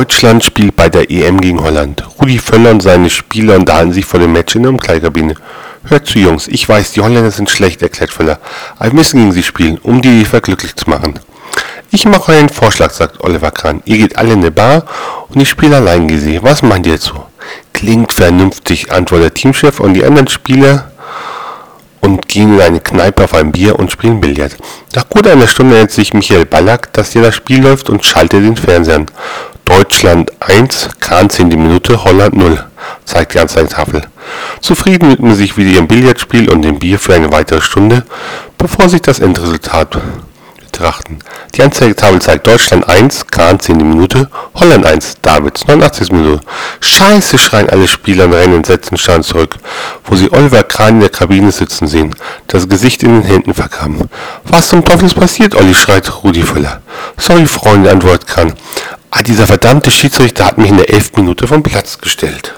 Deutschland spielt bei der EM gegen Holland. Rudi Völler und seine Spieler unterhalten sich vor dem Match in der Umkleidekabine. Hört zu, Jungs, ich weiß, die Holländer sind schlecht, erklärt Völler. Aber wir müssen gegen sie spielen, um die UEFA glücklich zu machen. Ich mache einen Vorschlag, sagt Oliver Kahn. Ihr geht alle in eine Bar und ich spiele allein gegen sie. Was meint ihr dazu? Klingt vernünftig, antwortet Teamchef und die anderen Spieler und gehen in eine Kneipe auf ein Bier und spielen Billard. Nach gut einer Stunde erinnert sich Michael Ballack, dass hier das Spiel läuft und schaltet den Fernseher an. Deutschland 1, Kahn 10 Minute, Holland 0, zeigt die Anzeigetafel. Zufrieden widmen sich wieder ihrem Billardspiel und dem Bier für eine weitere Stunde, bevor sich das Endresultat betrachten. Die Anzeigetafel zeigt Deutschland 1, Kahn 10 Minute, Holland 1, Davids 89 Minute. Scheiße, schreien alle Spieler und rennen entsetzt starren zurück, wo sie Oliver Kahn in der Kabine sitzen sehen, das Gesicht in den Händen vergraben. Was zum Teufel ist passiert, Olli, schreit Rudi Völler. Sorry, Freunde, antwortet Kahn. Ah, dieser verdammte Schiedsrichter hat mich in der elften Minute vom Platz gestellt.